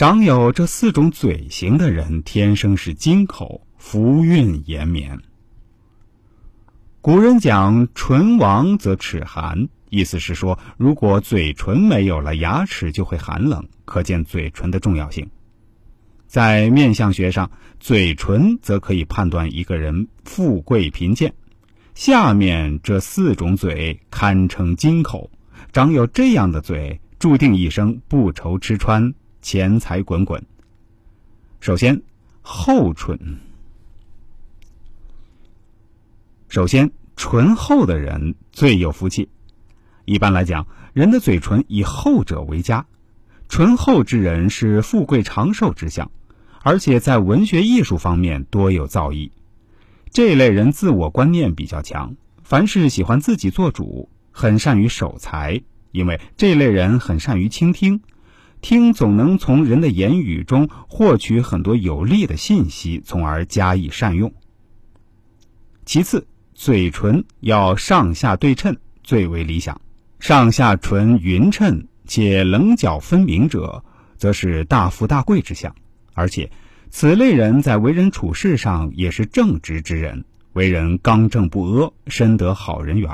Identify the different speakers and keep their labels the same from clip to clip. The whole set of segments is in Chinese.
Speaker 1: 长有这四种嘴型的人，天生是金口，福运延绵。古人讲“唇亡则齿寒”，意思是说，如果嘴唇没有了，牙齿就会寒冷，可见嘴唇的重要性。在面相学上，嘴唇则可以判断一个人富贵贫贱。下面这四种嘴堪称金口，长有这样的嘴，注定一生不愁吃穿。钱财滚滚。首先，厚唇。首先，唇厚的人最有福气。一般来讲，人的嘴唇以厚者为佳，唇厚之人是富贵长寿之相，而且在文学艺术方面多有造诣。这类人自我观念比较强，凡事喜欢自己做主，很善于守财，因为这类人很善于倾听。听总能从人的言语中获取很多有利的信息，从而加以善用。其次，嘴唇要上下对称，最为理想。上下唇匀称且棱角分明者，则是大富大贵之相。而且，此类人在为人处事上也是正直之人，为人刚正不阿，深得好人缘。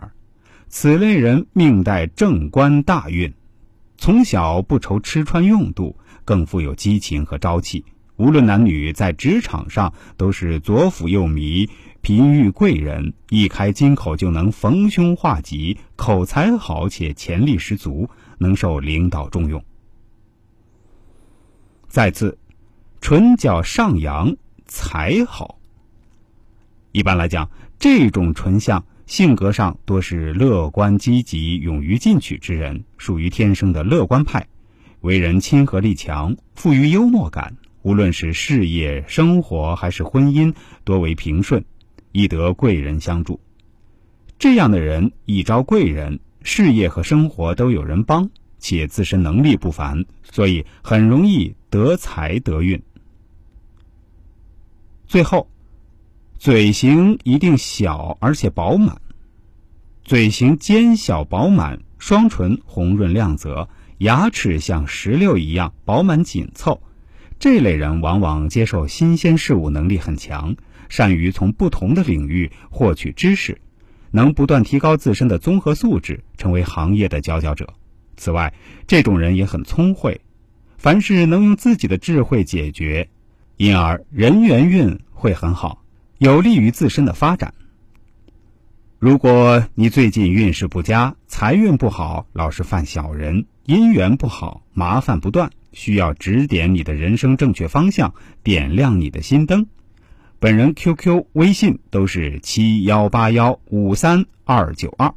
Speaker 1: 此类人命带正官大运。从小不愁吃穿用度，更富有激情和朝气。无论男女，在职场上都是左辅右弥，频遇贵人，一开金口就能逢凶化吉，口才好且潜力十足，能受领导重用。再次，唇角上扬，才好。一般来讲，这种唇相。性格上多是乐观积极、勇于进取之人，属于天生的乐观派，为人亲和力强，富于幽默感。无论是事业、生活还是婚姻，多为平顺，易得贵人相助。这样的人一招贵人，事业和生活都有人帮，且自身能力不凡，所以很容易得财得运。最后。嘴型一定小而且饱满，嘴型尖小饱满，双唇红润亮泽，牙齿像石榴一样饱满紧凑。这类人往往接受新鲜事物能力很强，善于从不同的领域获取知识，能不断提高自身的综合素质，成为行业的佼佼者。此外，这种人也很聪慧，凡事能用自己的智慧解决，因而人缘运会很好。有利于自身的发展。如果你最近运势不佳，财运不好，老是犯小人，姻缘不好，麻烦不断，需要指点你的人生正确方向，点亮你的心灯。本人 QQ、微信都是七幺八幺五三二九二。